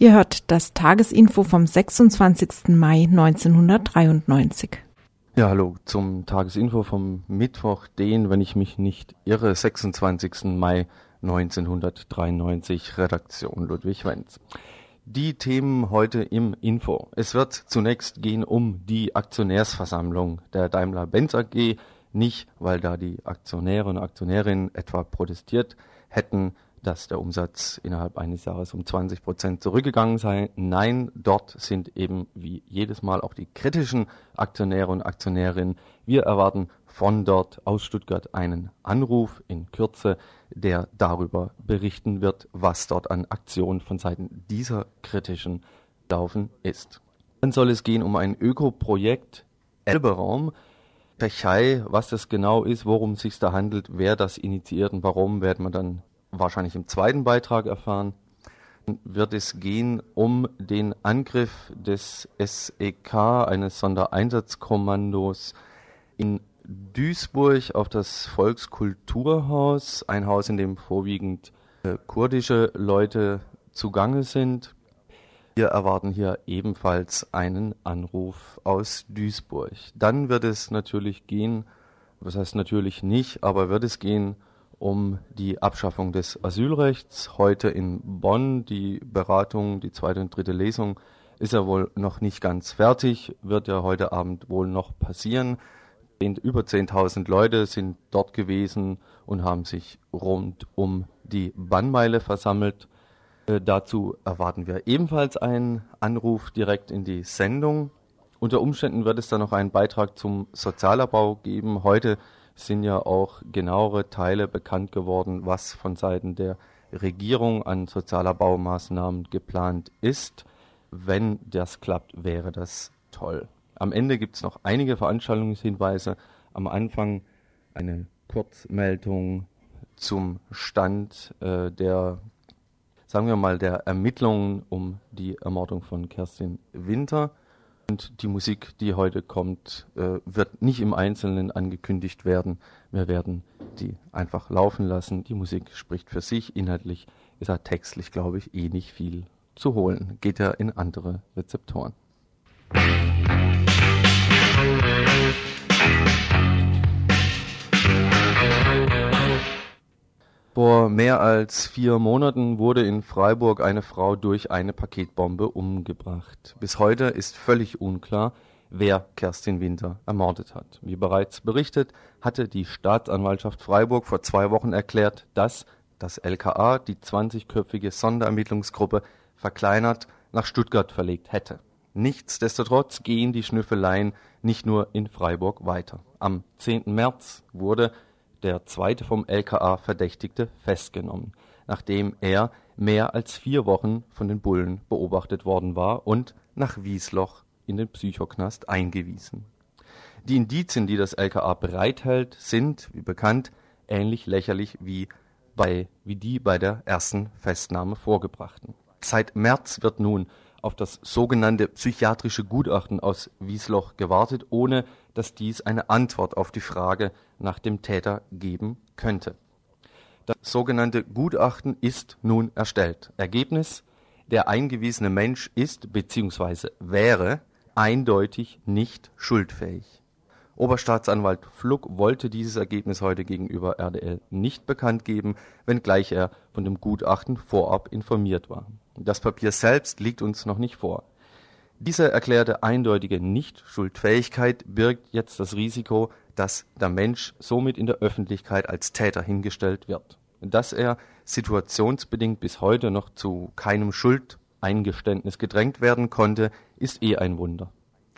Ihr hört das Tagesinfo vom 26. Mai 1993. Ja, hallo zum Tagesinfo vom Mittwoch, den, wenn ich mich nicht irre, 26. Mai 1993, Redaktion Ludwig Wenz. Die Themen heute im Info. Es wird zunächst gehen um die Aktionärsversammlung der Daimler-Benz AG, nicht weil da die Aktionäre und Aktionärinnen etwa protestiert hätten, dass der Umsatz innerhalb eines Jahres um 20 Prozent zurückgegangen sei. Nein, dort sind eben wie jedes Mal auch die kritischen Aktionäre und Aktionärinnen. Wir erwarten von dort aus Stuttgart einen Anruf in Kürze, der darüber berichten wird, was dort an Aktionen von Seiten dieser kritischen laufen ist. Dann soll es gehen um ein Ökoprojekt Elberaum. Pechei, was das genau ist, worum es sich da handelt, wer das initiiert und warum, werden wir dann wahrscheinlich im zweiten Beitrag erfahren, wird es gehen um den Angriff des SEK, eines Sondereinsatzkommandos in Duisburg auf das Volkskulturhaus, ein Haus, in dem vorwiegend äh, kurdische Leute zugange sind. Wir erwarten hier ebenfalls einen Anruf aus Duisburg. Dann wird es natürlich gehen, was heißt natürlich nicht, aber wird es gehen um die Abschaffung des Asylrechts. Heute in Bonn die Beratung, die zweite und dritte Lesung ist ja wohl noch nicht ganz fertig, wird ja heute Abend wohl noch passieren. Über 10.000 Leute sind dort gewesen und haben sich rund um die Bannmeile versammelt. Äh, dazu erwarten wir ebenfalls einen Anruf direkt in die Sendung. Unter Umständen wird es dann noch einen Beitrag zum Sozialabbau geben. Heute sind ja auch genauere Teile bekannt geworden, was von Seiten der Regierung an sozialer Baumaßnahmen geplant ist. Wenn das klappt, wäre das toll. Am Ende gibt es noch einige Veranstaltungshinweise. Am Anfang eine Kurzmeldung zum Stand äh, der, sagen wir mal, der Ermittlungen um die Ermordung von Kerstin Winter. Und die Musik, die heute kommt, äh, wird nicht im Einzelnen angekündigt werden. Wir werden die einfach laufen lassen. Die Musik spricht für sich. Inhaltlich ist er textlich, glaube ich, eh nicht viel zu holen. Geht er in andere Rezeptoren. Vor mehr als vier Monaten wurde in Freiburg eine Frau durch eine Paketbombe umgebracht. Bis heute ist völlig unklar, wer Kerstin Winter ermordet hat. Wie bereits berichtet, hatte die Staatsanwaltschaft Freiburg vor zwei Wochen erklärt, dass das LKA die 20-köpfige Sonderermittlungsgruppe verkleinert nach Stuttgart verlegt hätte. Nichtsdestotrotz gehen die Schnüffeleien nicht nur in Freiburg weiter. Am 10. März wurde der zweite vom LKA Verdächtigte, festgenommen, nachdem er mehr als vier Wochen von den Bullen beobachtet worden war und nach Wiesloch in den Psychoknast eingewiesen. Die Indizien, die das LKA bereithält, sind, wie bekannt, ähnlich lächerlich wie, bei, wie die bei der ersten Festnahme vorgebrachten. Seit März wird nun auf das sogenannte psychiatrische Gutachten aus Wiesloch gewartet, ohne dass dies eine Antwort auf die Frage nach dem Täter geben könnte. Das sogenannte Gutachten ist nun erstellt. Ergebnis der eingewiesene Mensch ist bzw. wäre eindeutig nicht schuldfähig. Oberstaatsanwalt Fluck wollte dieses Ergebnis heute gegenüber RDL nicht bekannt geben, wenngleich er von dem Gutachten vorab informiert war. Das Papier selbst liegt uns noch nicht vor. Diese erklärte eindeutige Nicht-Schuldfähigkeit birgt jetzt das Risiko, dass der Mensch somit in der Öffentlichkeit als Täter hingestellt wird. Dass er situationsbedingt bis heute noch zu keinem Schuldeingeständnis gedrängt werden konnte, ist eh ein Wunder.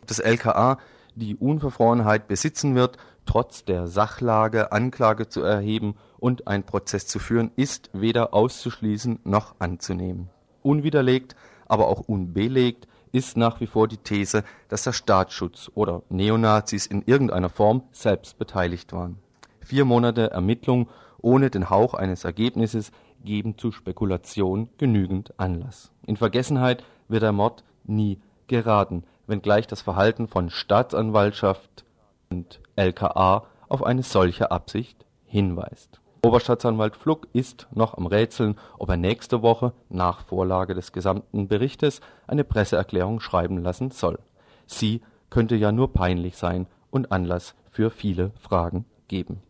Das LKA die Unverfrorenheit besitzen wird, trotz der Sachlage Anklage zu erheben und einen Prozess zu führen, ist weder auszuschließen noch anzunehmen. Unwiderlegt, aber auch unbelegt ist nach wie vor die These, dass der Staatsschutz oder Neonazis in irgendeiner Form selbst beteiligt waren. Vier Monate Ermittlung ohne den Hauch eines Ergebnisses geben zu Spekulation genügend Anlass. In Vergessenheit wird der Mord nie geraten, wenngleich das Verhalten von Staatsanwaltschaft und LKA auf eine solche Absicht hinweist. Oberstaatsanwalt Fluck ist noch am Rätseln, ob er nächste Woche nach Vorlage des gesamten Berichtes eine Presseerklärung schreiben lassen soll. Sie könnte ja nur peinlich sein und Anlass für viele Fragen geben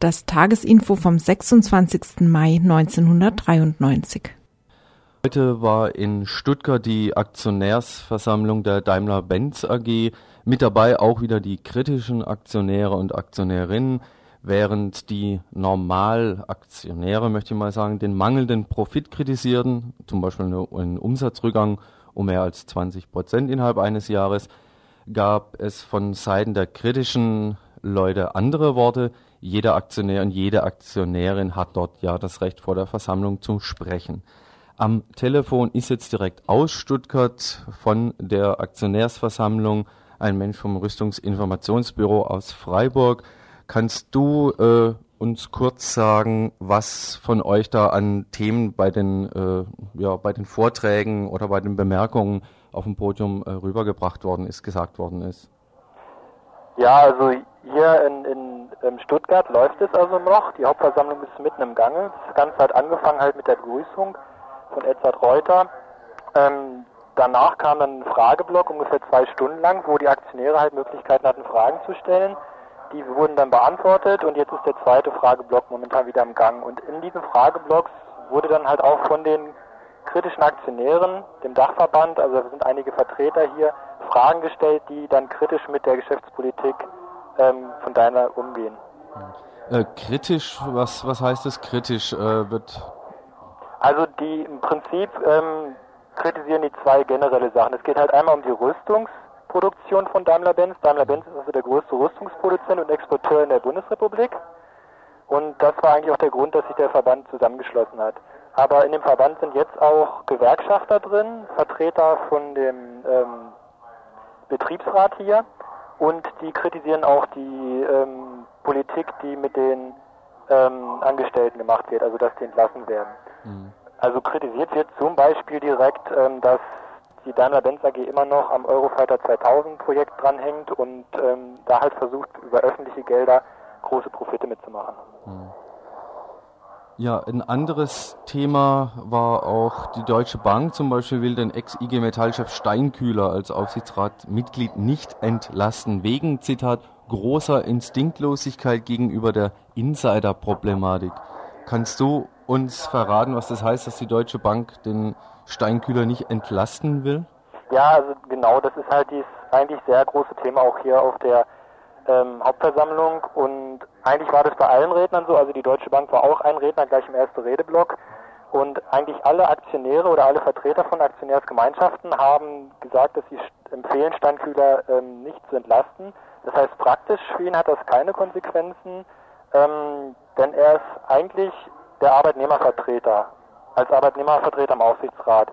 das Tagesinfo vom 26. Mai 1993. Heute war in Stuttgart die Aktionärsversammlung der Daimler-Benz AG. Mit dabei auch wieder die kritischen Aktionäre und Aktionärinnen, während die Normalaktionäre, möchte ich mal sagen, den mangelnden Profit kritisierten, zum Beispiel einen Umsatzrückgang um mehr als 20 Prozent innerhalb eines Jahres, gab es von Seiten der kritischen Leute andere Worte. Jeder Aktionär und jede Aktionärin hat dort ja das Recht vor der Versammlung zu sprechen. Am Telefon ist jetzt direkt aus Stuttgart von der Aktionärsversammlung ein Mensch vom Rüstungsinformationsbüro aus Freiburg. Kannst du äh, uns kurz sagen, was von euch da an Themen bei den, äh, ja, bei den Vorträgen oder bei den Bemerkungen auf dem Podium äh, rübergebracht worden ist, gesagt worden ist? Ja, also hier in, in, in, Stuttgart läuft es also noch. Die Hauptversammlung ist mitten im Gange. Das Ganze hat angefangen halt mit der Begrüßung von Edzard Reuter. Ähm, danach kam dann ein Frageblock, ungefähr zwei Stunden lang, wo die Aktionäre halt Möglichkeiten hatten, Fragen zu stellen. Die wurden dann beantwortet und jetzt ist der zweite Frageblock momentan wieder im Gang. Und in diesen Frageblocks wurde dann halt auch von den kritischen Aktionären, dem Dachverband, also da sind einige Vertreter hier, Fragen gestellt, die dann kritisch mit der Geschäftspolitik ähm, von Daimler umgehen. Äh, kritisch, was, was heißt das kritisch? Äh, wird also die im Prinzip ähm, kritisieren die zwei generelle Sachen. Es geht halt einmal um die Rüstungsproduktion von Daimler-Benz. Daimler-Benz ist also der größte Rüstungsproduzent und Exporteur in der Bundesrepublik. Und das war eigentlich auch der Grund, dass sich der Verband zusammengeschlossen hat. Aber in dem Verband sind jetzt auch Gewerkschafter drin, Vertreter von dem ähm, Betriebsrat hier und die kritisieren auch die ähm, Politik, die mit den ähm, Angestellten gemacht wird, also dass die entlassen werden. Mhm. Also kritisiert wird zum Beispiel direkt, ähm, dass die Daimler-Benz AG immer noch am Eurofighter 2000 Projekt dranhängt und ähm, da halt versucht, über öffentliche Gelder große Profite mitzumachen. Mhm. Ja, ein anderes Thema war auch die Deutsche Bank zum Beispiel will den Ex-IG Metallchef Steinkühler als Aufsichtsratmitglied nicht entlassen, wegen, Zitat, großer Instinktlosigkeit gegenüber der Insider-Problematik. Kannst du uns verraten, was das heißt, dass die Deutsche Bank den Steinkühler nicht entlasten will? Ja, also genau, das ist halt dieses eigentlich sehr große Thema auch hier auf der ähm, Hauptversammlung und eigentlich war das bei allen Rednern so, also die Deutsche Bank war auch ein Redner gleich im ersten Redeblock und eigentlich alle Aktionäre oder alle Vertreter von Aktionärsgemeinschaften haben gesagt, dass sie empfehlen, Steinkühler ähm, nicht zu entlasten. Das heißt, praktisch für ihn hat das keine Konsequenzen, ähm, denn er ist eigentlich der Arbeitnehmervertreter, als Arbeitnehmervertreter im Aufsichtsrat.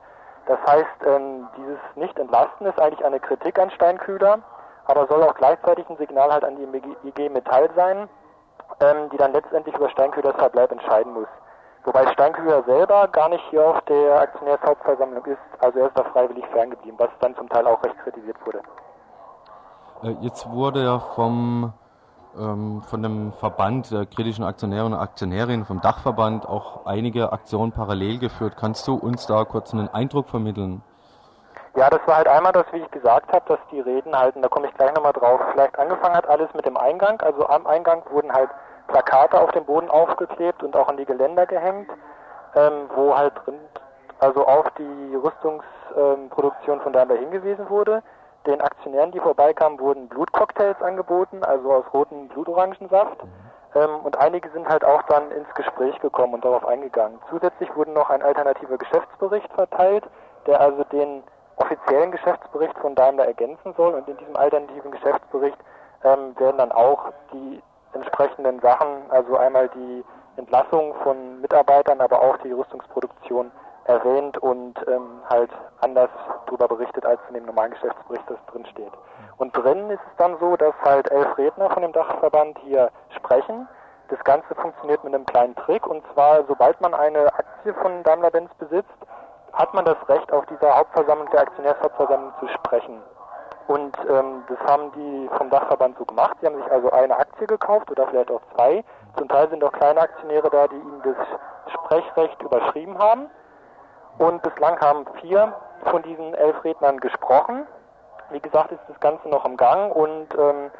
Das heißt, ähm, dieses Nicht-Entlasten ist eigentlich eine Kritik an Steinkühler, aber soll auch gleichzeitig ein Signal halt an die IG Metall sein, ähm, die dann letztendlich über Steinkühlers Verbleib entscheiden muss. Wobei Steinkühler selber gar nicht hier auf der Aktionärshauptversammlung ist, also er ist da freiwillig ferngeblieben, was dann zum Teil auch recht kritisiert wurde. Äh, jetzt wurde ja vom, ähm, von dem Verband der kritischen Aktionäre und Aktionärinnen, vom Dachverband, auch einige Aktionen parallel geführt. Kannst du uns da kurz einen Eindruck vermitteln? Ja, das war halt einmal das, wie ich gesagt habe, dass die Reden halten, da komme ich gleich nochmal drauf, vielleicht angefangen hat alles mit dem Eingang. Also am Eingang wurden halt Plakate auf dem Boden aufgeklebt und auch an die Geländer gehängt, ähm, wo halt drin, also auf die Rüstungsproduktion ähm, von Daimler hingewiesen wurde. Den Aktionären, die vorbeikamen, wurden Blutcocktails angeboten, also aus rotem Blutorangensaft. Ähm, und einige sind halt auch dann ins Gespräch gekommen und darauf eingegangen. Zusätzlich wurde noch ein alternativer Geschäftsbericht verteilt, der also den offiziellen Geschäftsbericht von Daimler ergänzen soll. Und in diesem alternativen Geschäftsbericht ähm, werden dann auch die entsprechenden Sachen, also einmal die Entlassung von Mitarbeitern, aber auch die Rüstungsproduktion erwähnt und ähm, halt anders darüber berichtet, als in dem normalen Geschäftsbericht das drin steht. Und drin ist es dann so, dass halt elf Redner von dem Dachverband hier sprechen. Das Ganze funktioniert mit einem kleinen Trick und zwar, sobald man eine Aktie von Daimler-Benz besitzt, hat man das Recht, auf dieser Hauptversammlung, der Aktionärshauptversammlung zu sprechen. Und ähm, das haben die vom Dachverband so gemacht. Sie haben sich also eine Aktie gekauft oder vielleicht auch zwei. Zum Teil sind auch kleine Aktionäre da, die ihnen das Sprechrecht überschrieben haben. Und bislang haben vier von diesen elf Rednern gesprochen. Wie gesagt, ist das Ganze noch im Gang und ähm,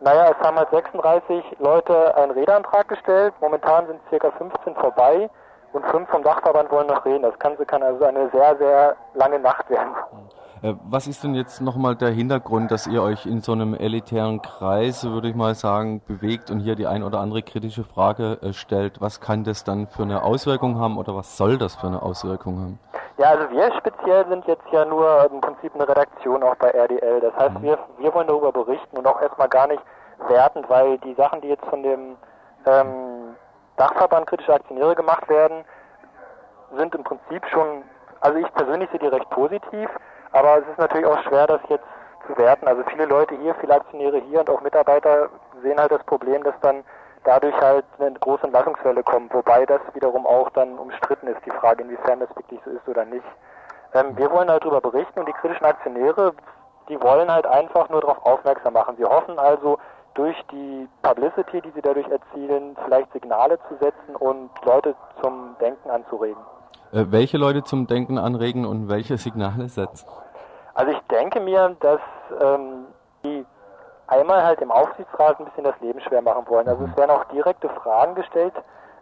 naja, es haben halt 36 Leute einen Redeantrag gestellt. Momentan sind circa 15 vorbei und fünf vom Dachverband wollen noch reden. Das Ganze kann also eine sehr, sehr lange Nacht werden. Äh, was ist denn jetzt nochmal der Hintergrund, dass ihr euch in so einem elitären Kreis, würde ich mal sagen, bewegt und hier die ein oder andere kritische Frage äh, stellt? Was kann das dann für eine Auswirkung haben oder was soll das für eine Auswirkung haben? Ja, also wir speziell sind jetzt ja nur im Prinzip eine Redaktion auch bei RDL. Das heißt, mhm. wir, wir wollen darüber berichten und auch erstmal gar nicht werten, weil die Sachen, die jetzt von dem ähm, Dachverband kritische Aktionäre gemacht werden, sind im Prinzip schon, also ich persönlich sehe die recht positiv. Aber es ist natürlich auch schwer, das jetzt zu werten. Also viele Leute hier, viele Aktionäre hier und auch Mitarbeiter sehen halt das Problem, dass dann dadurch halt eine große Entlassungswelle kommt, wobei das wiederum auch dann umstritten ist, die Frage, inwiefern das wirklich so ist oder nicht. Ähm, wir wollen halt darüber berichten und die kritischen Aktionäre, die wollen halt einfach nur darauf aufmerksam machen. Sie hoffen also, durch die Publicity, die sie dadurch erzielen, vielleicht Signale zu setzen und Leute zum Denken anzuregen. Äh, welche Leute zum Denken anregen und welche Signale setzen? Also ich denke mir, dass ähm, die einmal halt im Aufsichtsrat ein bisschen das Leben schwer machen wollen. Also es werden auch direkte Fragen gestellt,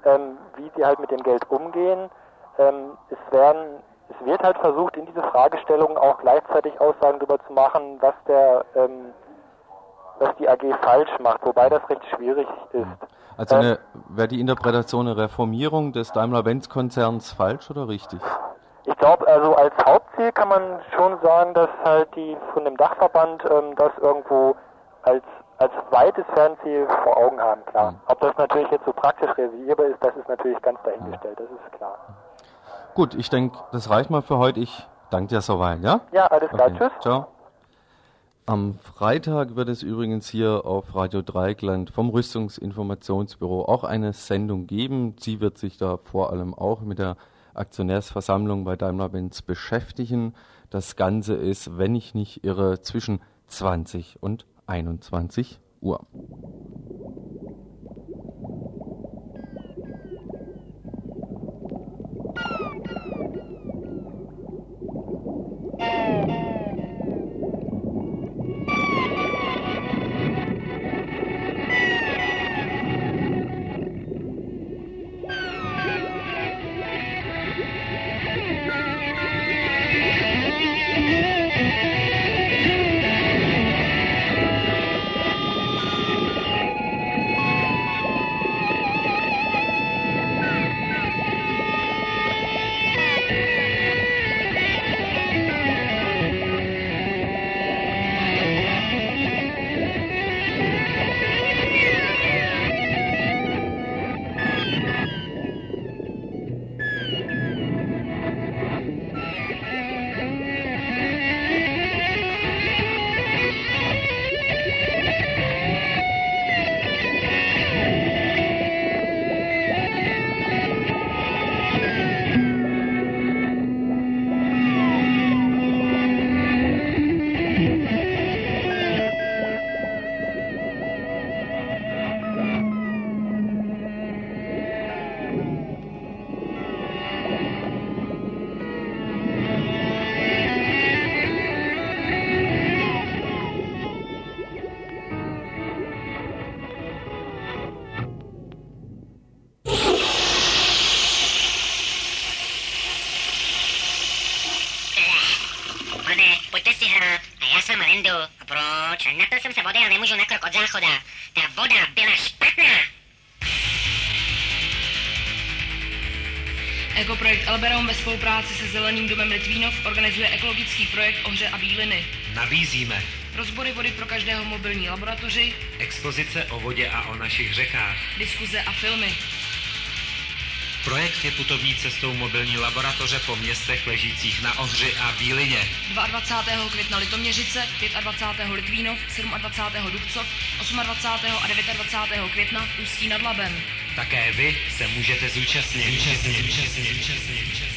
ähm, wie sie halt mit dem Geld umgehen. Ähm, es werden es wird halt versucht, in diese Fragestellungen auch gleichzeitig Aussagen darüber zu machen, was der ähm, was die AG falsch macht, wobei das recht schwierig ist. Also eine, wäre die Interpretation eine Reformierung des Daimler-Benz-Konzerns falsch oder richtig? Ich glaube, also als Hauptziel kann man schon sagen, dass halt die von dem Dachverband ähm, das irgendwo als als weites Fernziel vor Augen haben, klar. Mhm. Ob das natürlich jetzt so praktisch realisierbar ist, das ist natürlich ganz dahingestellt, das ist klar. Gut, ich denke, das reicht mal für heute. Ich danke dir soweit, ja? Ja, alles klar, okay. tschüss. Ciao. Am Freitag wird es übrigens hier auf Radio Dreigland vom Rüstungsinformationsbüro auch eine Sendung geben. Sie wird sich da vor allem auch mit der Aktionärsversammlung bei Daimler-Benz beschäftigen. Das Ganze ist, wenn ich nicht irre, zwischen 20 und 21 Uhr. Se Zeleným domem Litvínov organizuje ekologický projekt Ohře a bíliny. Nabízíme rozbory vody pro každého mobilní laboratoři, expozice o vodě a o našich řekách, diskuze a filmy. Projekt je putovní cestou mobilní laboratoře po městech ležících na Ohři a Bílině. 22. května Litoměřice, 25. Litvínov, 27. Dubcov, 28. a 29. května Ústí nad Labem. Také vy se můžete zúčastnit. zúčastnit, zúčastnit, zúčastnit, zúčastnit.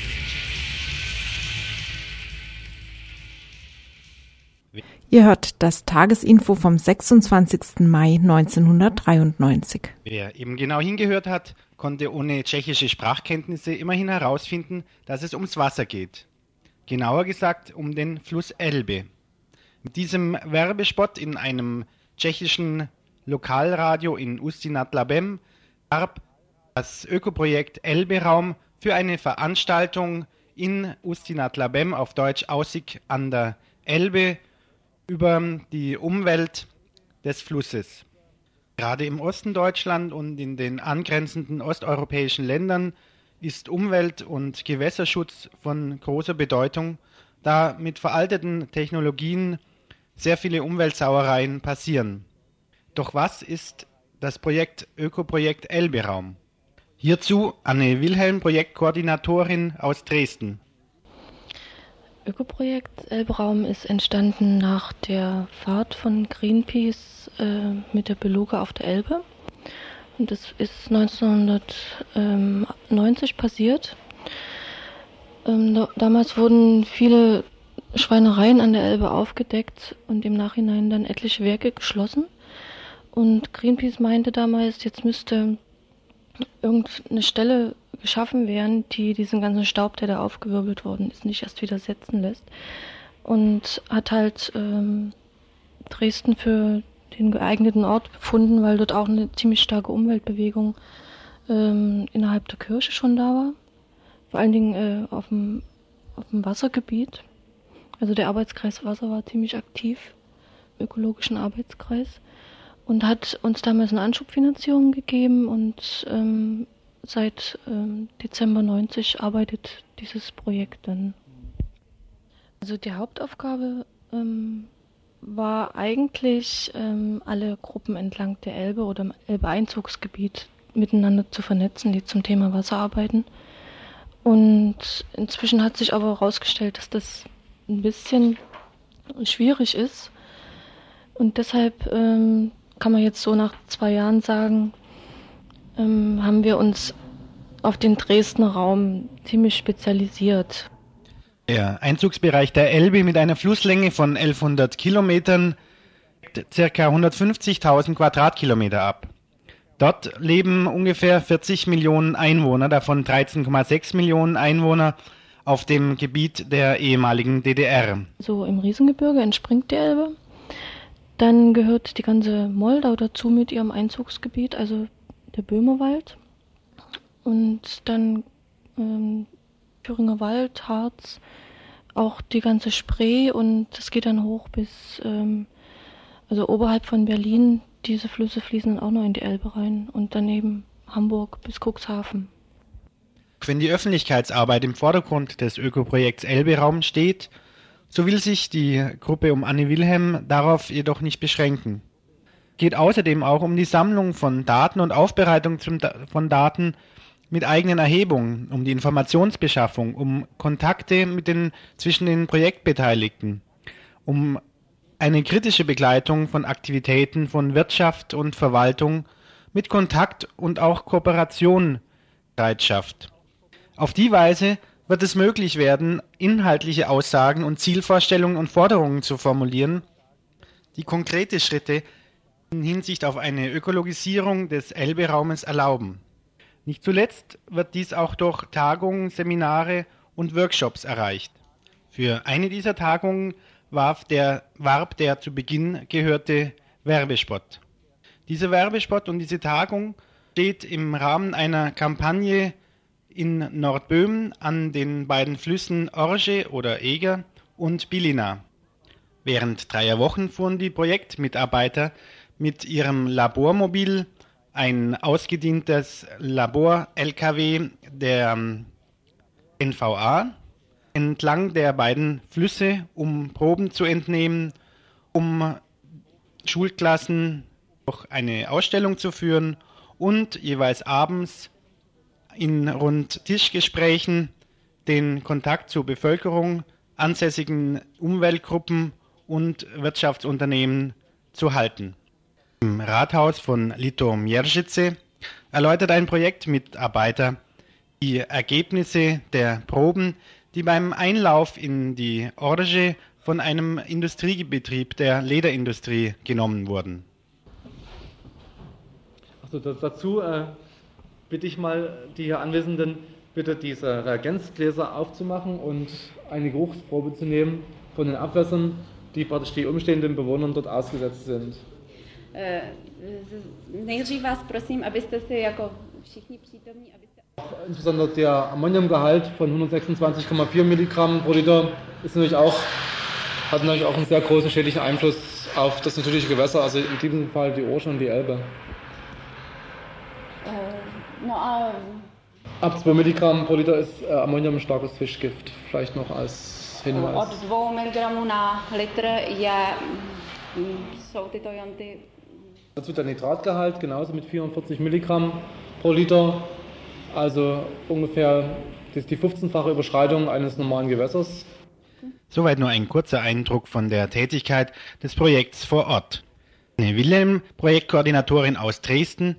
Ihr hört das Tagesinfo vom 26. Mai 1993. Wer eben genau hingehört hat, konnte ohne tschechische Sprachkenntnisse immerhin herausfinden, dass es ums Wasser geht. Genauer gesagt um den Fluss Elbe. Mit diesem Werbespot in einem tschechischen Lokalradio in Ustinat Labem warb das Ökoprojekt Elbe-Raum für eine Veranstaltung in Ustinat Labem, auf Deutsch Aussicht an der Elbe, über die Umwelt des Flusses. Gerade im Osten Deutschland und in den angrenzenden osteuropäischen Ländern ist Umwelt- und Gewässerschutz von großer Bedeutung, da mit veralteten Technologien sehr viele Umweltsauereien passieren. Doch was ist das Projekt Ökoprojekt Elberaum? Hierzu Anne Wilhelm, Projektkoordinatorin aus Dresden. Ökoprojekt Elbraum ist entstanden nach der Fahrt von Greenpeace äh, mit der Beluga auf der Elbe. Und das ist 1990 passiert. Ähm, da, damals wurden viele Schweinereien an der Elbe aufgedeckt und im Nachhinein dann etliche Werke geschlossen. Und Greenpeace meinte damals, jetzt müsste irgendeine Stelle geschaffen werden, die diesen ganzen Staub, der da aufgewirbelt worden ist, nicht erst wieder setzen lässt. Und hat halt ähm, Dresden für den geeigneten Ort befunden, weil dort auch eine ziemlich starke Umweltbewegung ähm, innerhalb der Kirche schon da war. Vor allen Dingen äh, auf, dem, auf dem Wassergebiet. Also der Arbeitskreis Wasser war ziemlich aktiv, im ökologischen Arbeitskreis und hat uns damals eine Anschubfinanzierung gegeben und ähm, seit ähm, Dezember 90 arbeitet dieses Projekt dann. Also die Hauptaufgabe ähm, war eigentlich, ähm, alle Gruppen entlang der Elbe oder im Elbe-Einzugsgebiet miteinander zu vernetzen, die zum Thema Wasser arbeiten. Und inzwischen hat sich aber herausgestellt, dass das ein bisschen schwierig ist. Und deshalb ähm, kann man jetzt so nach zwei Jahren sagen, ähm, haben wir uns auf den Dresdner Raum ziemlich spezialisiert. Der Einzugsbereich der Elbe mit einer Flusslänge von 1100 Kilometern circa 150.000 Quadratkilometer ab. Dort leben ungefähr 40 Millionen Einwohner, davon 13,6 Millionen Einwohner auf dem Gebiet der ehemaligen DDR. So im Riesengebirge entspringt die Elbe dann gehört die ganze Moldau dazu mit ihrem Einzugsgebiet, also der Böhmerwald. Und dann ähm, Thüringer Wald, Harz, auch die ganze Spree und das geht dann hoch bis, ähm, also oberhalb von Berlin, diese Flüsse fließen dann auch noch in die Elbe rein und daneben Hamburg bis Cuxhaven. Wenn die Öffentlichkeitsarbeit im Vordergrund des Ökoprojekts Elbe-Raum steht, so will sich die Gruppe um Anne Wilhelm darauf jedoch nicht beschränken. Geht außerdem auch um die Sammlung von Daten und Aufbereitung von Daten mit eigenen Erhebungen, um die Informationsbeschaffung, um Kontakte mit den, zwischen den Projektbeteiligten, um eine kritische Begleitung von Aktivitäten von Wirtschaft und Verwaltung mit Kontakt und auch Kooperation Bereitschaft. Auf die Weise wird es möglich werden, inhaltliche Aussagen und Zielvorstellungen und Forderungen zu formulieren, die konkrete Schritte in Hinsicht auf eine Ökologisierung des Elbe-Raumes erlauben. Nicht zuletzt wird dies auch durch Tagungen, Seminare und Workshops erreicht. Für eine dieser Tagungen warf der, warb der zu Beginn gehörte Werbespot. Dieser Werbespot und diese Tagung steht im Rahmen einer Kampagne in Nordböhmen an den beiden Flüssen Orge oder Eger und Bilina. Während dreier Wochen fuhren die Projektmitarbeiter mit ihrem Labormobil, ein ausgedientes Labor-LKW der ähm, NVA, entlang der beiden Flüsse, um Proben zu entnehmen, um Schulklassen durch eine Ausstellung zu führen und jeweils abends in rund Tischgesprächen den Kontakt zur Bevölkerung, ansässigen Umweltgruppen und Wirtschaftsunternehmen zu halten. Im Rathaus von Lito Mierzice erläutert ein Projektmitarbeiter die Ergebnisse der Proben, die beim Einlauf in die Orge von einem Industriebetrieb der Lederindustrie genommen wurden. Also dazu äh, bitte ich mal die hier Anwesenden, bitte diese Reagenzgläser aufzumachen und eine Geruchsprobe zu nehmen von den Abwässern, die praktisch die umstehenden Bewohnern dort ausgesetzt sind. Nejdřív vás prosím, abyste si jako všichni přítomní, abyste Insbesondere der Ammoniumgehalt von 126,4 Milligramm pro Liter ist natürlich auch, hat natürlich auch einen sehr großen schädlichen Einfluss auf das natürliche Gewässer, also in diesem Fall die Orsche und die Elbe. Uh, no, uh, Ab 2 Milligramm pro Liter ist äh, Ammonium ein starkes Fischgift. Vielleicht noch als Hinweis. od 2 mg na litr je, mm, jsou tyto jonty Dazu der Nitratgehalt genauso mit 44 Milligramm pro Liter. Also ungefähr das die 15-fache Überschreitung eines normalen Gewässers. Soweit nur ein kurzer Eindruck von der Tätigkeit des Projekts vor Ort. Wilhelm, Projektkoordinatorin aus Dresden,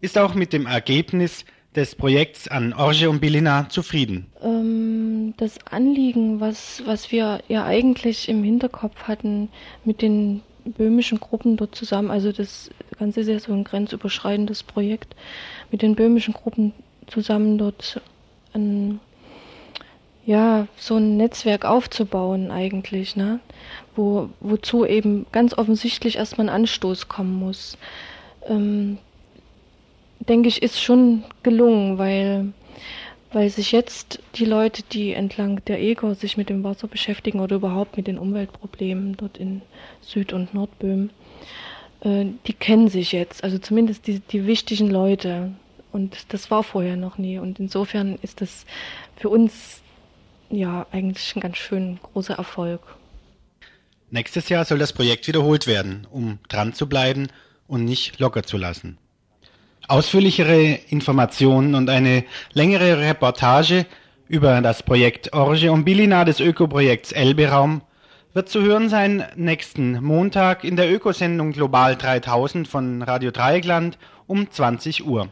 ist auch mit dem Ergebnis des Projekts an Orge und Bilina zufrieden. Ähm, das Anliegen, was, was wir ja eigentlich im Hinterkopf hatten mit den böhmischen Gruppen dort zusammen, also das Ganze ist ja so ein grenzüberschreitendes Projekt, mit den böhmischen Gruppen zusammen dort ein, ja, so ein Netzwerk aufzubauen eigentlich, ne? Wo, wozu eben ganz offensichtlich erstmal ein Anstoß kommen muss. Ähm, denke ich, ist schon gelungen, weil, weil sich jetzt die Leute, die entlang der Eger sich mit dem Wasser beschäftigen oder überhaupt mit den Umweltproblemen dort in Süd- und Nordböhmen, äh, die kennen sich jetzt, also zumindest die, die wichtigen Leute. Und das war vorher noch nie. Und insofern ist das für uns ja eigentlich ein ganz schön großer Erfolg. Nächstes Jahr soll das Projekt wiederholt werden, um dran zu bleiben und nicht locker zu lassen. Ausführlichere Informationen und eine längere Reportage über das Projekt Orge und Bilina des Ökoprojekts Elbe-Raum wird zu hören sein nächsten Montag in der Ökosendung Global 3000 von Radio Dreieckland um 20 Uhr.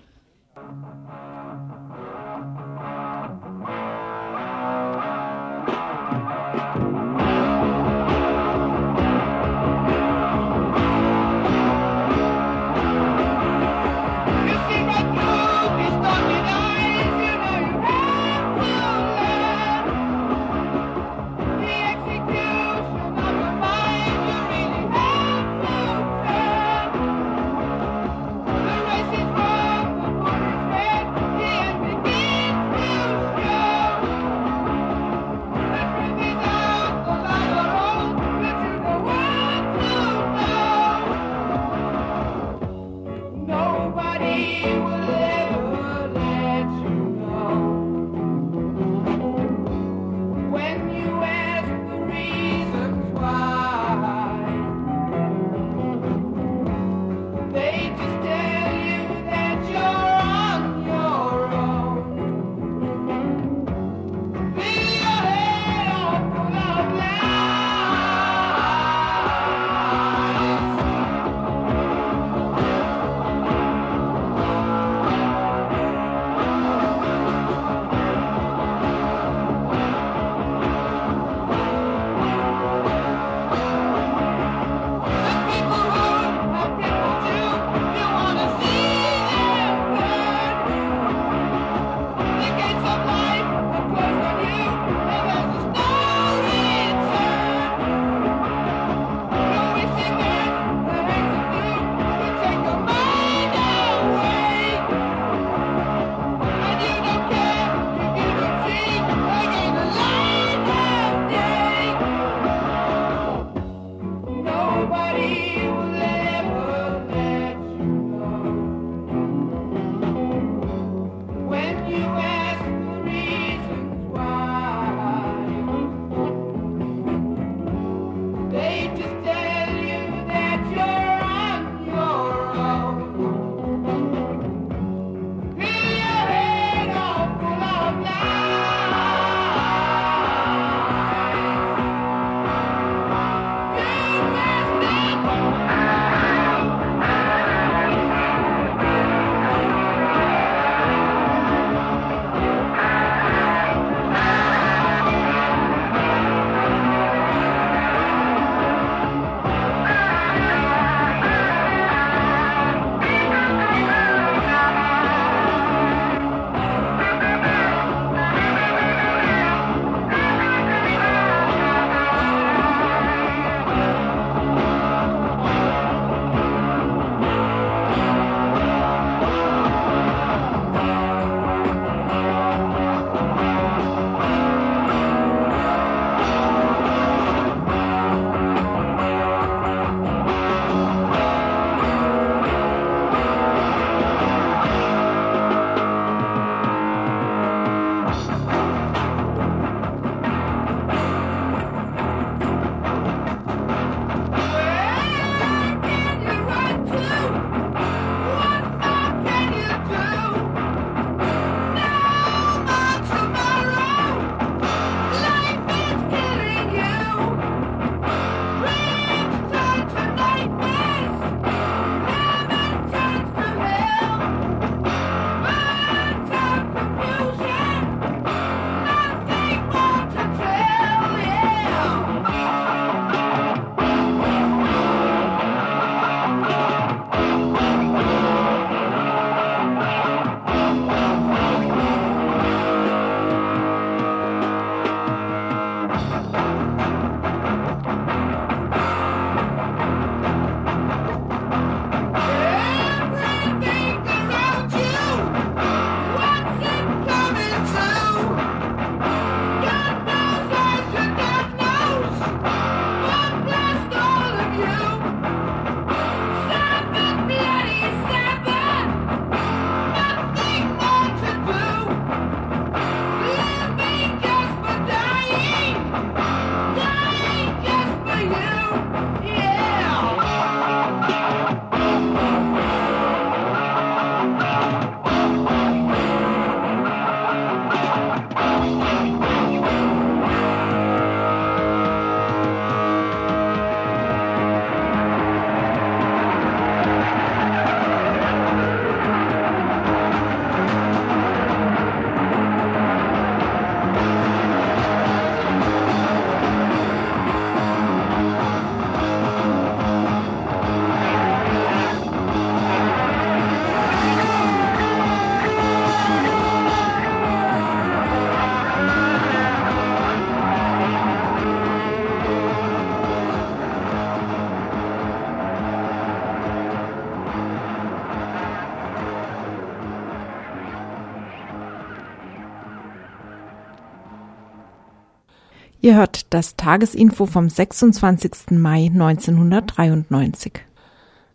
Ihr hört das Tagesinfo vom 26. Mai 1993.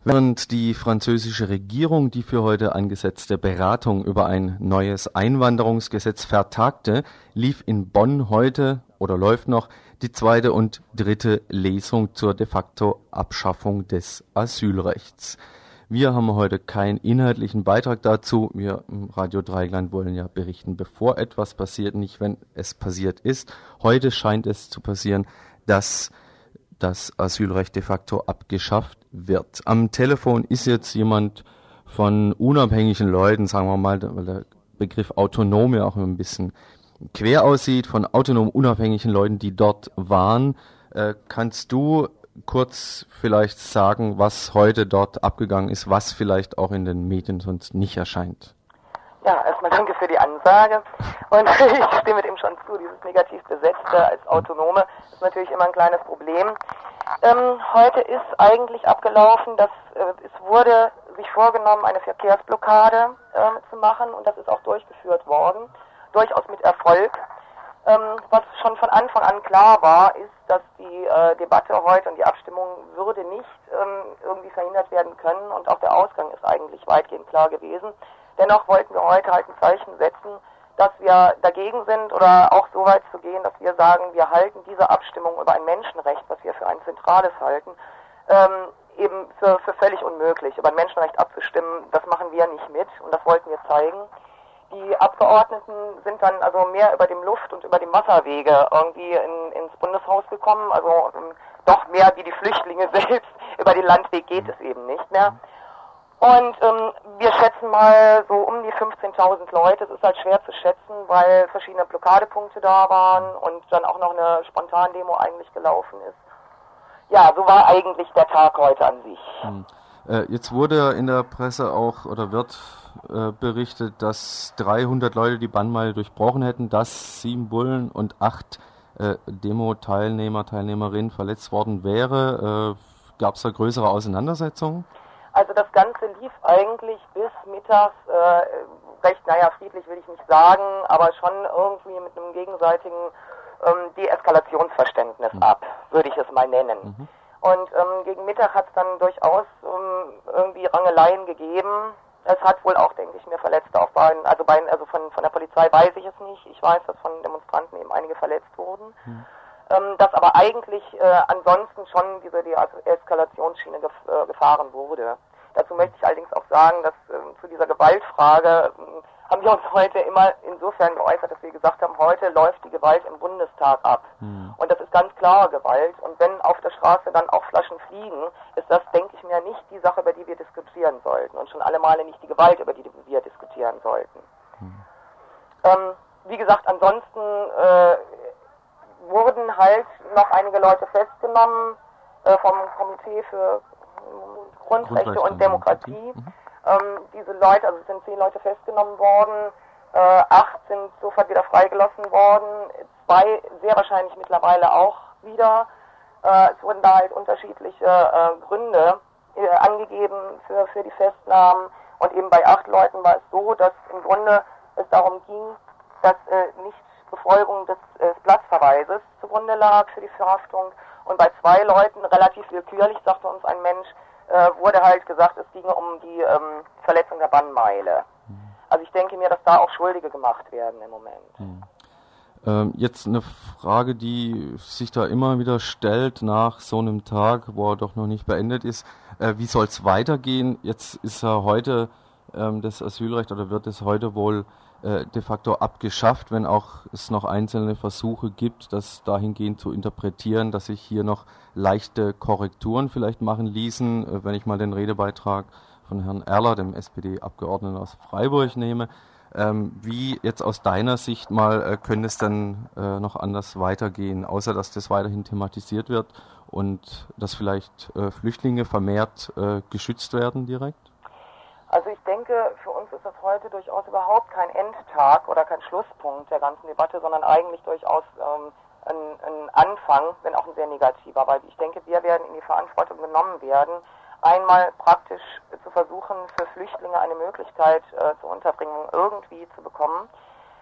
Während die französische Regierung die für heute angesetzte Beratung über ein neues Einwanderungsgesetz vertagte, lief in Bonn heute oder läuft noch die zweite und dritte Lesung zur de facto Abschaffung des Asylrechts. Wir haben heute keinen inhaltlichen Beitrag dazu. Wir im Radio Dreigland wollen ja berichten, bevor etwas passiert, nicht wenn es passiert ist. Heute scheint es zu passieren, dass das Asylrecht de facto abgeschafft wird. Am Telefon ist jetzt jemand von unabhängigen Leuten, sagen wir mal, weil der Begriff autonom ja auch ein bisschen quer aussieht, von autonom unabhängigen Leuten, die dort waren. Äh, kannst du kurz vielleicht sagen, was heute dort abgegangen ist, was vielleicht auch in den Medien sonst nicht erscheint? Ja, erstmal danke für die Ansage. Und ich stimme dem schon zu, dieses negativ besetzte als Autonome ist natürlich immer ein kleines Problem. Ähm, heute ist eigentlich abgelaufen, dass äh, es wurde sich vorgenommen, eine Verkehrsblockade äh, zu machen und das ist auch durchgeführt worden, durchaus mit Erfolg. Ähm, was schon von Anfang an klar war, ist, dass die äh, Debatte heute und die Abstimmung würde nicht ähm, irgendwie verhindert werden können und auch der Ausgang ist eigentlich weitgehend klar gewesen. Dennoch wollten wir heute halt ein Zeichen setzen, dass wir dagegen sind oder auch so weit zu gehen, dass wir sagen, wir halten diese Abstimmung über ein Menschenrecht, was wir für ein zentrales halten, ähm, eben für, für völlig unmöglich. Über ein Menschenrecht abzustimmen, das machen wir nicht mit und das wollten wir zeigen. Die Abgeordneten sind dann also mehr über dem Luft- und über dem Wasserwege irgendwie in, ins Bundeshaus gekommen, also ähm, doch mehr wie die Flüchtlinge selbst. Über den Landweg geht es eben nicht mehr. Und ähm, wir schätzen mal so um die 15.000 Leute. Es ist halt schwer zu schätzen, weil verschiedene Blockadepunkte da waren und dann auch noch eine Spontandemo eigentlich gelaufen ist. Ja, so war eigentlich der Tag heute an sich. Hm. Äh, jetzt wurde in der Presse auch oder wird äh, berichtet, dass 300 Leute die Bannmeile durchbrochen hätten, dass sieben Bullen und acht äh, Demo-Teilnehmer, Teilnehmerinnen verletzt worden wäre. Äh, Gab es da größere Auseinandersetzungen? Also das Ganze lief eigentlich bis mittags äh, recht, naja, friedlich will ich nicht sagen, aber schon irgendwie mit einem gegenseitigen ähm, Deeskalationsverständnis mhm. ab, würde ich es mal nennen. Mhm. Und ähm, gegen Mittag hat es dann durchaus ähm, irgendwie Rangeleien gegeben. Es hat wohl auch, denke ich mir, Verletzte auf beiden, also beiden, also von, von der Polizei weiß ich es nicht. Ich weiß, dass von Demonstranten eben einige verletzt wurden. Mhm ähm, dass aber eigentlich äh, ansonsten schon diese Deeskalationsschiene gef äh, gefahren wurde. Dazu möchte ich allerdings auch sagen, dass äh, zu dieser Gewaltfrage äh, haben wir uns heute immer insofern geäußert, dass wir gesagt haben, heute läuft die Gewalt im Bundestag ab. Mhm. Und das ist ganz klare Gewalt. Und wenn auf der Straße dann auch Flaschen fliegen, ist das, denke ich mir, nicht die Sache, über die wir diskutieren sollten. Und schon alle Male nicht die Gewalt, über die wir diskutieren sollten. Mhm. Ähm, wie gesagt, ansonsten äh, wurden halt noch einige Leute festgenommen äh, vom Komitee für Grundrechte, und Demokratie. Mhm. Ähm, diese Leute, also es sind zehn Leute festgenommen worden, äh, acht sind sofort wieder freigelassen worden, zwei sehr wahrscheinlich mittlerweile auch wieder. Äh, es wurden da halt unterschiedliche äh, Gründe äh, angegeben für, für die Festnahmen und eben bei acht Leuten war es so, dass im Grunde es darum ging, dass äh, nicht Befolgung des äh, Platzverweises zugrunde lag für die Verhaftung. Und bei zwei Leuten, relativ willkürlich, sagte uns ein Mensch, äh, wurde halt gesagt, es ginge um die ähm, Verletzung der Bannmeile. Mhm. Also ich denke mir, dass da auch Schuldige gemacht werden im Moment. Mhm. Ähm, jetzt eine Frage, die sich da immer wieder stellt nach so einem Tag, wo er doch noch nicht beendet ist. Äh, wie soll es weitergehen? Jetzt ist ja heute ähm, das Asylrecht oder wird es heute wohl äh, de facto abgeschafft, wenn auch es noch einzelne Versuche gibt, das dahingehend zu interpretieren, dass sich hier noch leichte Korrekturen vielleicht machen ließen. Äh, wenn ich mal den Redebeitrag von Herrn Erler, dem SPD-Abgeordneten aus Freiburg, nehme. Ähm, wie jetzt aus deiner Sicht mal äh, könnte es dann äh, noch anders weitergehen, außer dass das weiterhin thematisiert wird und dass vielleicht äh, Flüchtlinge vermehrt äh, geschützt werden direkt? Also ich denke, für uns ist das heute durchaus überhaupt kein Endtag oder kein Schlusspunkt der ganzen Debatte, sondern eigentlich durchaus ähm, ein, ein Anfang, wenn auch ein sehr negativer, weil ich denke, wir werden in die Verantwortung genommen werden, einmal praktisch zu versuchen, für Flüchtlinge eine Möglichkeit äh, zur Unterbringung irgendwie zu bekommen.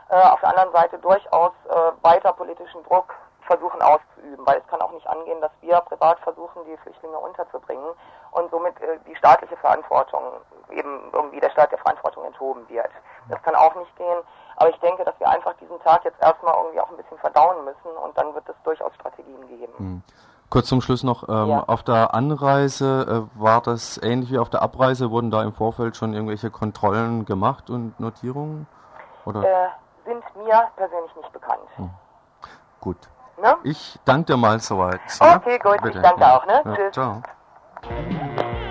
Äh, auf der anderen Seite durchaus äh, weiter politischen Druck versuchen auszuüben, weil es kann auch nicht angehen, dass wir privat versuchen, die Flüchtlinge unterzubringen und somit äh, die staatliche Verantwortung, eben irgendwie der Staat der Verantwortung enthoben wird. Das kann auch nicht gehen. Aber ich denke, dass wir einfach diesen Tag jetzt erstmal irgendwie auch ein bisschen verdauen müssen und dann wird es durchaus Strategien geben. Hm. Kurz zum Schluss noch, ähm, Ja. auf der Anreise äh, war das ähnlich wie auf der Abreise, wurden da im Vorfeld schon irgendwelche Kontrollen gemacht und Notierungen? Oder? Äh, sind mir persönlich nicht bekannt. Gut. Ne? Ich danke dir mal soweit. Okay, gut, ich danke auch, ne? Ja, Tschüss. Ciao. Thank you.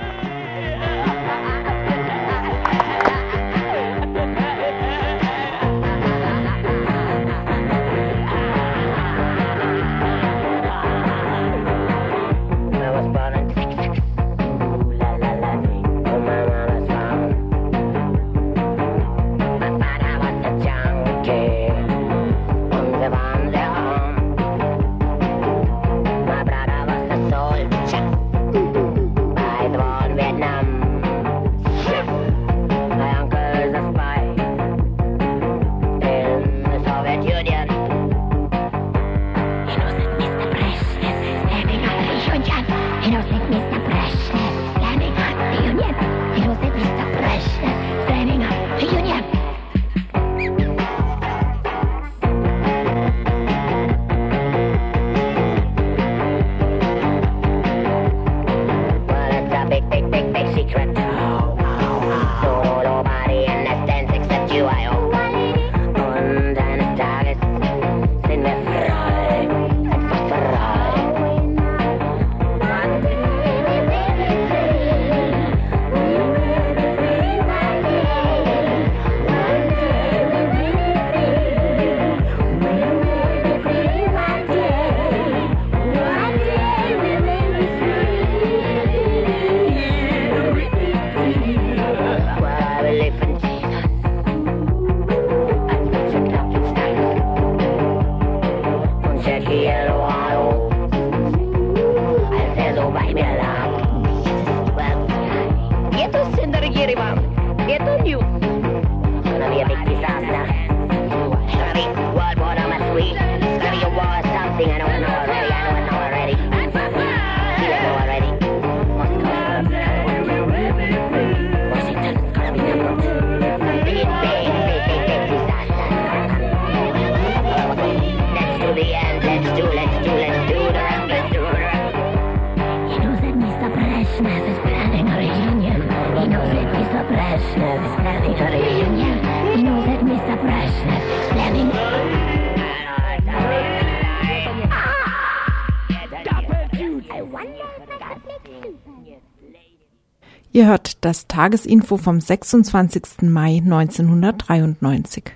Tagesinfo vom 26. Mai 1993.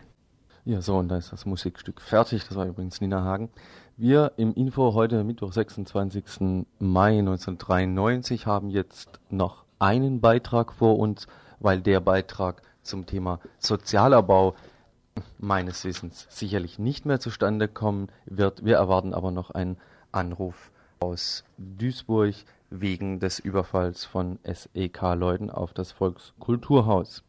Ja, so, und da ist das Musikstück fertig. Das war übrigens Nina Hagen. Wir im Info heute Mittwoch, 26. Mai 1993 haben jetzt noch einen Beitrag vor uns, weil der Beitrag zum Thema Sozialabbau meines Wissens sicherlich nicht mehr zustande kommen wird. Wir erwarten aber noch einen Anruf aus Duisburg wegen des Überfalls von SEK-Leuten auf das Volkskulturhaus.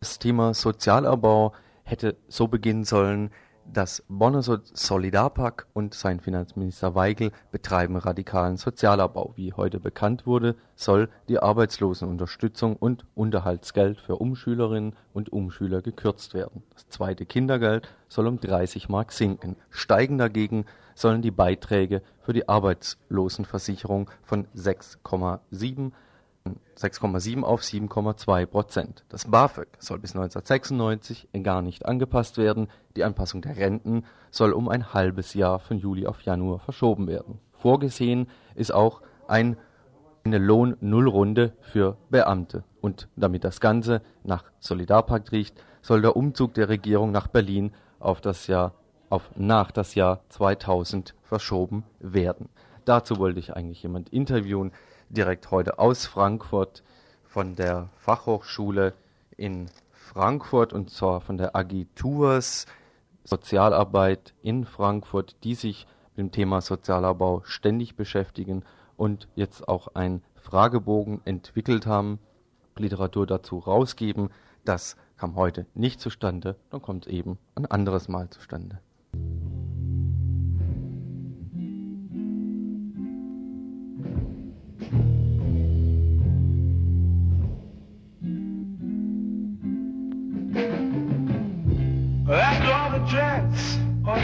Das Thema Sozialabbau hätte so beginnen sollen, das Bonner So- Solidarpack und sein Finanzminister Weigel betreiben radikalen Sozialabbau. Wie heute bekannt wurde, soll die Arbeitslosenunterstützung und Unterhaltsgeld für Umschülerinnen und Umschüler gekürzt werden. Das zweite Kindergeld soll um 30 Mark sinken. Steigen dagegen sollen die Beiträge für die Arbeitslosenversicherung von 6,7 6,7 auf 7,2 Prozent. Das BAföG soll bis 1996 gar nicht angepasst werden. Die Anpassung der Renten soll um ein halbes Jahr von Juli auf Januar verschoben werden. Vorgesehen ist auch ein, eine Lohn-Null-Runde für Beamte. Und damit das Ganze nach Solidarpakt riecht, soll der Umzug der Regierung nach Berlin auf das Jahr auf nach das Jahr 2000 verschoben werden. Dazu wollte ich eigentlich jemand interviewen, direkt heute aus Frankfurt von der Fachhochschule in Frankfurt und zwar von der AG Tours Sozialarbeit in Frankfurt, die sich mit dem Thema Sozialabbau ständig beschäftigen und jetzt auch einen Fragebogen entwickelt haben, Literatur dazu rausgeben. Das kam heute nicht zustande, dann kommt es eben ein anderes Mal zustande.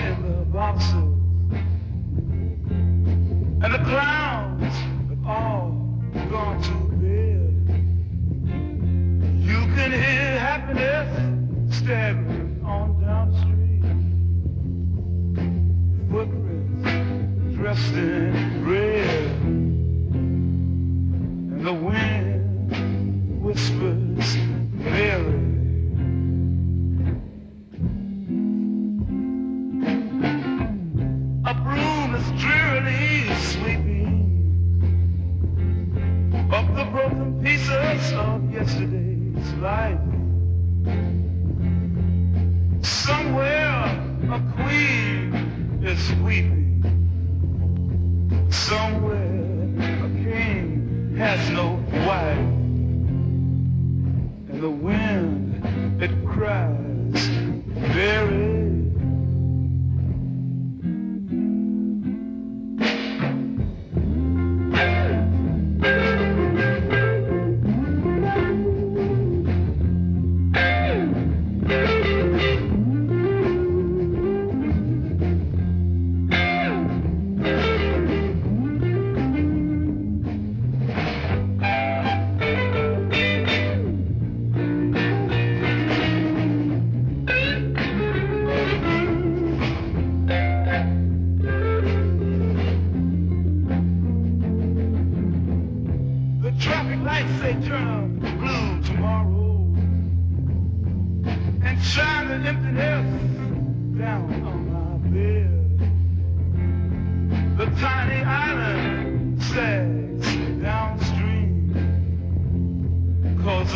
in the box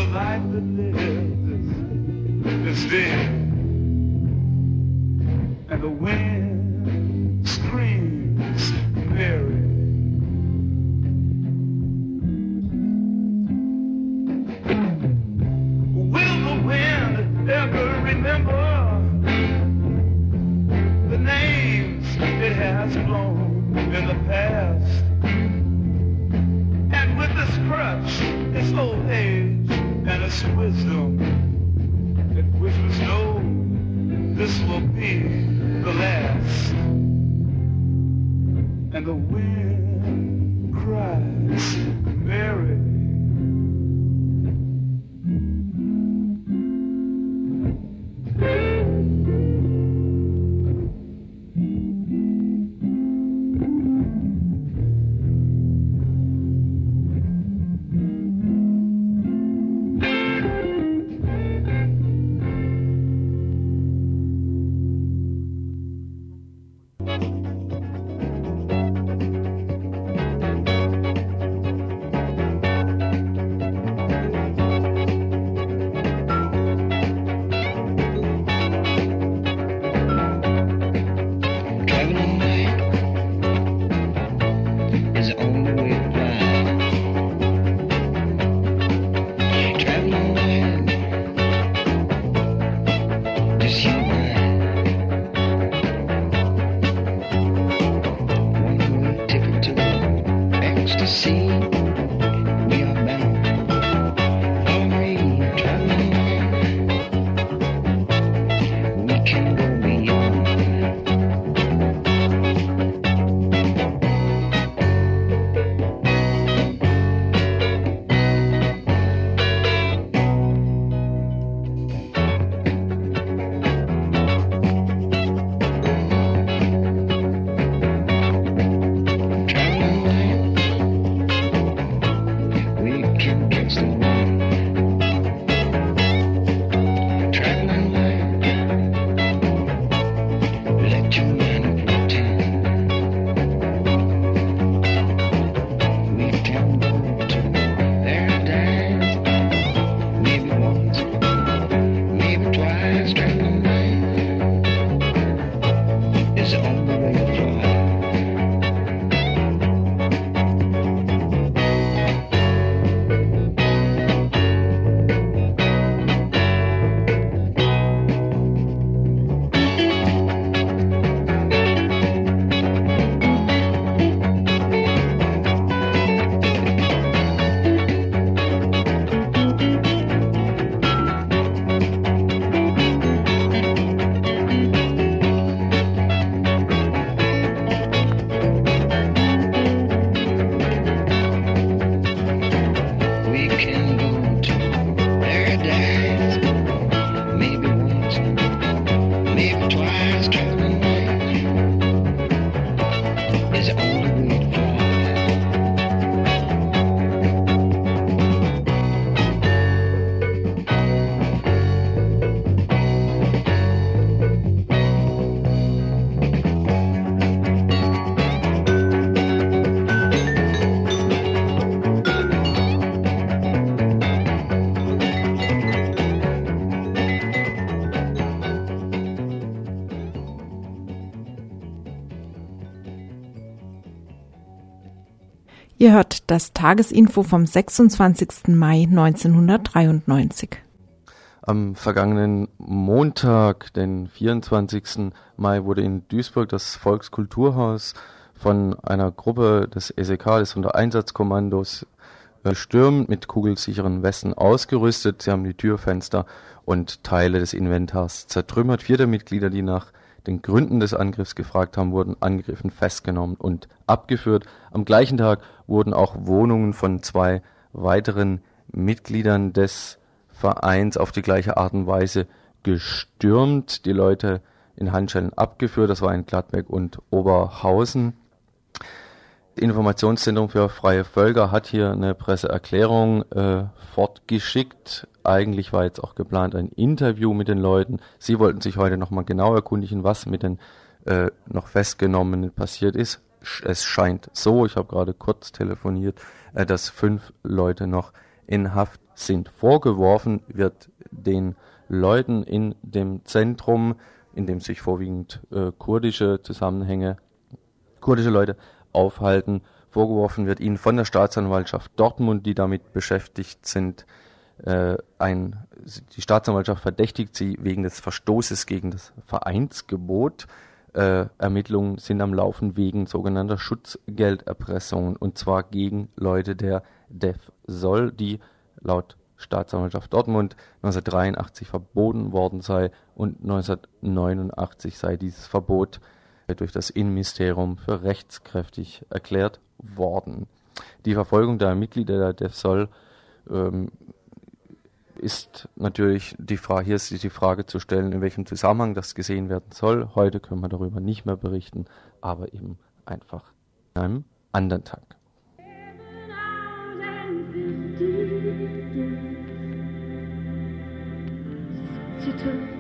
life that lived is, is dead. Ihr hört das Tagesinfo vom 26. Mai 1993. Am vergangenen Montag, den 24. Mai, wurde in Duisburg das Volkskulturhaus von einer Gruppe des SEK, des Untereinsatzkommandos, stürmt mit kugelsicheren Westen ausgerüstet. Sie haben die Türfenster und Teile des Inventars zertrümmert. Vier der Mitglieder, die nach den Gründen des Angriffs gefragt haben, wurden angegriffen, festgenommen und abgeführt. Am gleichen Tag wurden auch Wohnungen von zwei weiteren Mitgliedern des Vereins auf die gleiche Art und Weise gestürmt, die Leute in Handschellen abgeführt. Das war in Gladbeck und Oberhausen. Informationszentrum für freie Völker hat hier eine Presseerklärung äh, fortgeschickt. Eigentlich war jetzt auch geplant ein Interview mit den Leuten. Sie wollten sich heute nochmal genau erkundigen, was mit den äh, noch Festgenommenen passiert ist. Es scheint so, ich habe gerade kurz telefoniert, äh, dass fünf Leute noch in Haft sind. Vorgeworfen wird den Leuten in dem Zentrum, in dem sich vorwiegend äh, kurdische Zusammenhänge, kurdische Leute aufhalten. Vorgeworfen wird ihnen von der Staatsanwaltschaft Dortmund, die damit beschäftigt sind, ein, die Staatsanwaltschaft verdächtigt sie wegen des Verstoßes gegen das Vereinsgebot. Äh, Ermittlungen sind am Laufen wegen sogenannter Schutzgelderpressungen und zwar gegen Leute der DEF soll, die laut Staatsanwaltschaft Dortmund 1983 verboten worden sei und 1989 sei dieses Verbot durch das Innenministerium für rechtskräftig erklärt worden. Die Verfolgung der Mitglieder der DEFSOL ähm, ist natürlich die Frage, hier ist die Frage zu stellen, in welchem Zusammenhang das gesehen werden soll. Heute können wir darüber nicht mehr berichten, aber eben einfach an einem anderen Tag. You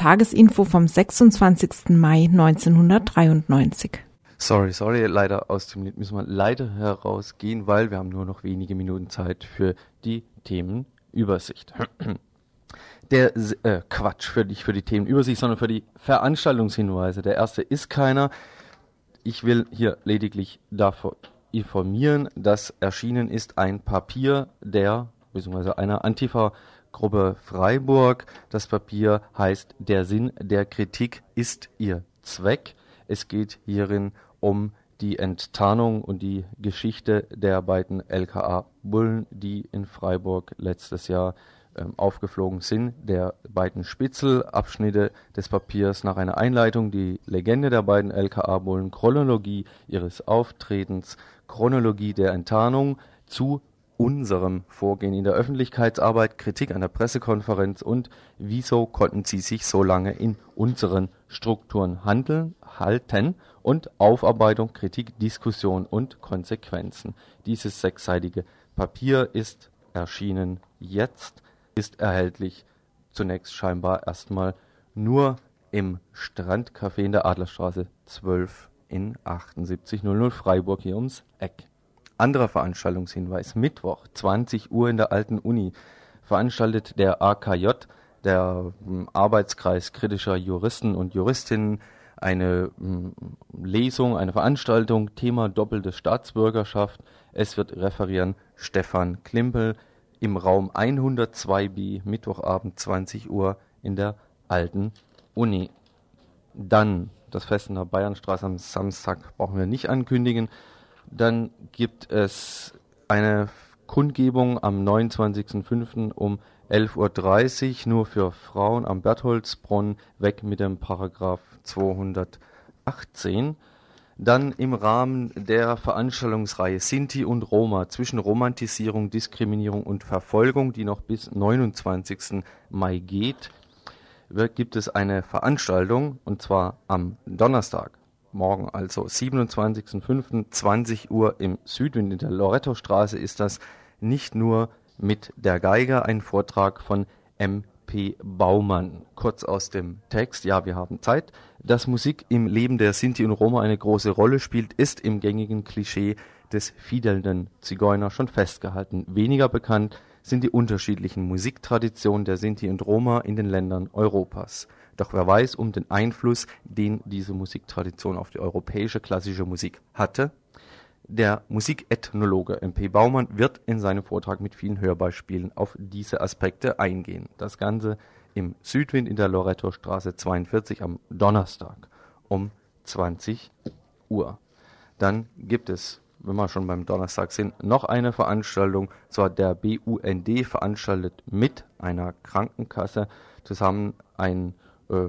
Tagesinfo vom 26. Mai 1993. Sorry, sorry, leider aus dem Lied müssen wir leider herausgehen, weil wir haben nur noch wenige Minuten Zeit für die Themenübersicht. Der äh, Quatsch für die, für die Themenübersicht, sondern für die Veranstaltungshinweise. Der erste ist keiner. Ich will hier lediglich davon informieren, dass erschienen ist ein Papier der, beziehungsweise einer Antifa-Gruppe Freiburg. Das Papier heißt Der Sinn der Kritik ist ihr Zweck. Es geht hierin um die Enttarnung und die Geschichte der beiden LKA-Bullen, die in Freiburg letztes Jahr ähm, aufgeflogen sind. Der beiden Spitzelabschnitte des Papiers nach einer Einleitung, die Legende der beiden LKA-Bullen, Chronologie ihres Auftretens, Chronologie der Enttarnung zu unserem Vorgehen in der Öffentlichkeitsarbeit, Kritik an der Pressekonferenz und wieso konnten sie sich so lange in unseren Strukturen handeln, halten und Aufarbeitung, Kritik, Diskussion und Konsequenzen. Dieses sechsseitige Papier ist erschienen jetzt, ist erhältlich zunächst scheinbar erstmal nur im Strandcafé in der Adlerstraße 12 in 7800 Freiburg hier ums Eck. Anderer Veranstaltungshinweis. Mittwoch, 20 Uhr in der Alten Uni, veranstaltet der AKJ, der ähm, Arbeitskreis kritischer Juristen und Juristinnen, eine ähm, Lesung, eine Veranstaltung, Thema doppelte Staatsbürgerschaft. Es wird referieren Stefan Klimpel im Raum 102b, Mittwochabend 20 Uhr in der Alten Uni. Dann das Fest in der Bayernstraße am Samstag brauchen wir nicht ankündigen. Dann gibt es eine Kundgebung am 29.05. um 11.30 Uhr nur für Frauen am Bertholdsbronn, weg mit dem Paragraph 218. Dann im Rahmen der Veranstaltungsreihe Sinti und Roma zwischen Romantisierung, Diskriminierung und Verfolgung, die noch bis 29. Mai geht, gibt es eine Veranstaltung und zwar am Donnerstag, morgen also 27.05. Uhr im Südwind in der Loretto-Straße ist das nicht nur mit der Geiger ein Vortrag von M.P. Baumann. Kurz aus dem Text, ja, wir haben Zeit. Dass Musik im Leben der Sinti und Roma eine große Rolle spielt, ist im gängigen Klischee des fiedelnden Zigeuner schon festgehalten. Weniger bekannt sind die unterschiedlichen Musiktraditionen der Sinti und Roma in den Ländern Europas. Doch wer weiß um den Einfluss, den diese Musiktradition auf die europäische klassische Musik hatte? Der Musikethnologe M.P. Baumann wird in seinem Vortrag mit vielen Hörbeispielen auf diese Aspekte eingehen. Das Ganze im Südwind in der Loretto-Straße 42 am Donnerstag um 20 Uhr. Dann gibt es, wenn wir schon beim Donnerstag sind, noch eine Veranstaltung, zwar der BUND veranstaltet mit einer Krankenkasse zusammen ein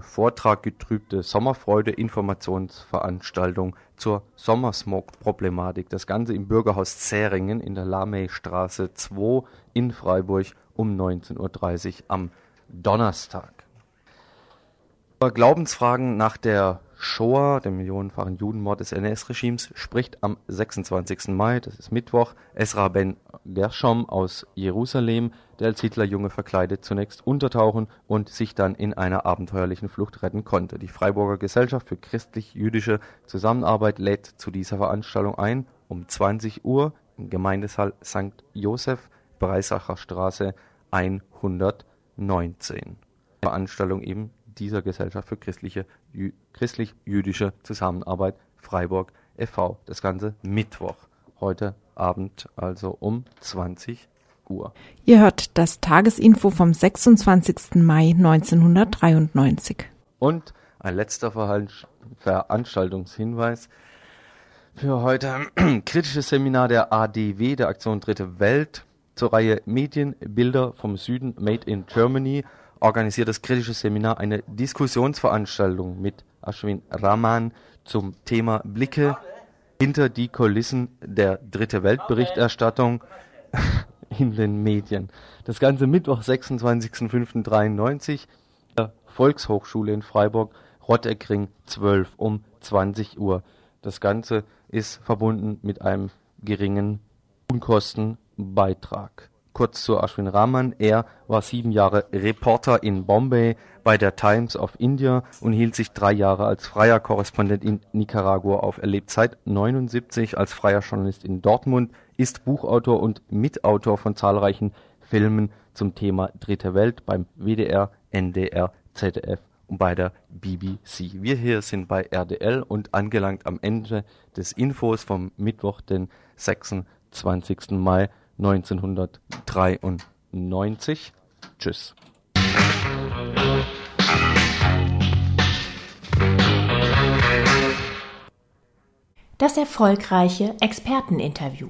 Vortrag getrübte Sommerfreude Informationsveranstaltung zur Sommersmog-Problematik. Das Ganze im Bürgerhaus Zähringen in der Lamey-Straße 2 in Freiburg um 19.30 Uhr am Donnerstag. Über Glaubensfragen nach der Shoah, dem millionenfachen Judenmord des NS-Regimes, spricht am 26. Mai, das ist Mittwoch, Esra Ben Gershom aus Jerusalem, der als Hitlerjunge verkleidet zunächst untertauchen und sich dann in einer abenteuerlichen Flucht retten konnte. Die Freiburger Gesellschaft für christlich-jüdische Zusammenarbeit lädt zu dieser Veranstaltung ein, um 20 Uhr im Gemeindesaal St. Josef, Breisacher Straße 119. Veranstaltung eben dieser Gesellschaft für christliche, jü, christlich-jüdische Zusammenarbeit Freiburg e.V. Das Ganze Mittwoch, heute Abend also um 20 Uhr. Ihr hört das Tagesinfo vom 26. Mai 1993. Und ein letzter Veranstaltungshinweis für heute. Kritisches Seminar der ADW, der Aktion Dritte Welt, zur Reihe Medien, Bilder vom Süden, Made in Germany, organisiert das kritische Seminar eine Diskussionsveranstaltung mit Ashwin Raman zum Thema Blicke hinter die Kulissen der Dritte Weltberichterstattung in den Medien. Das Ganze Mittwoch, 26.05.93, der Volkshochschule in Freiburg, Rotteckring 12 um 20 Uhr. Das Ganze ist verbunden mit einem geringen Unkostenbeitrag. Kurz zu Ashwin Raman. Er war sieben Jahre Reporter in Bombay bei der Times of India und hielt sich drei Jahre als freier Korrespondent in Nicaragua auf. Er lebt seit 79 als freier Journalist in Dortmund, ist Buchautor und Mitautor von zahlreichen Filmen zum Thema Dritte Welt beim WDR, NDR, ZDF bei der BBC. Wir hier sind bei RDL und angelangt am Ende des Infos vom Mittwoch, den 26. Mai 1993. Tschüss. Das erfolgreiche Experteninterview.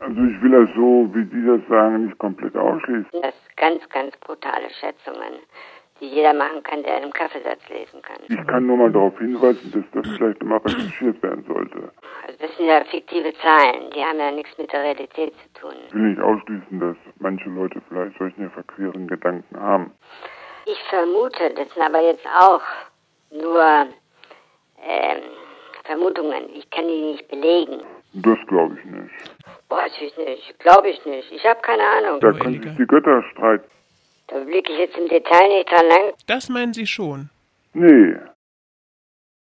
Also ich will das so, wie die das sagen, nicht komplett ausschließen. Das sind ganz, ganz brutale Schätzungen, die jeder machen kann, der einen Kaffeesatz lesen kann. Ich kann nur mal darauf hinweisen, dass das vielleicht mal recherchiert werden sollte. Also das sind ja fiktive Zahlen, die haben ja nichts mit der Realität zu tun. Ich will nicht ausschließen, dass manche Leute vielleicht solche verqueren Gedanken haben. Ich vermute, das sind aber jetzt auch nur ähm, Vermutungen. Ich kann die nicht belegen. Das glaube ich nicht. Weiß ich nicht, glaube ich nicht. Ich habe keine Ahnung. Da können sich die Götter streiten. Da blicke ich jetzt im Detail nicht dran lang. Das meinen Sie schon. Nee,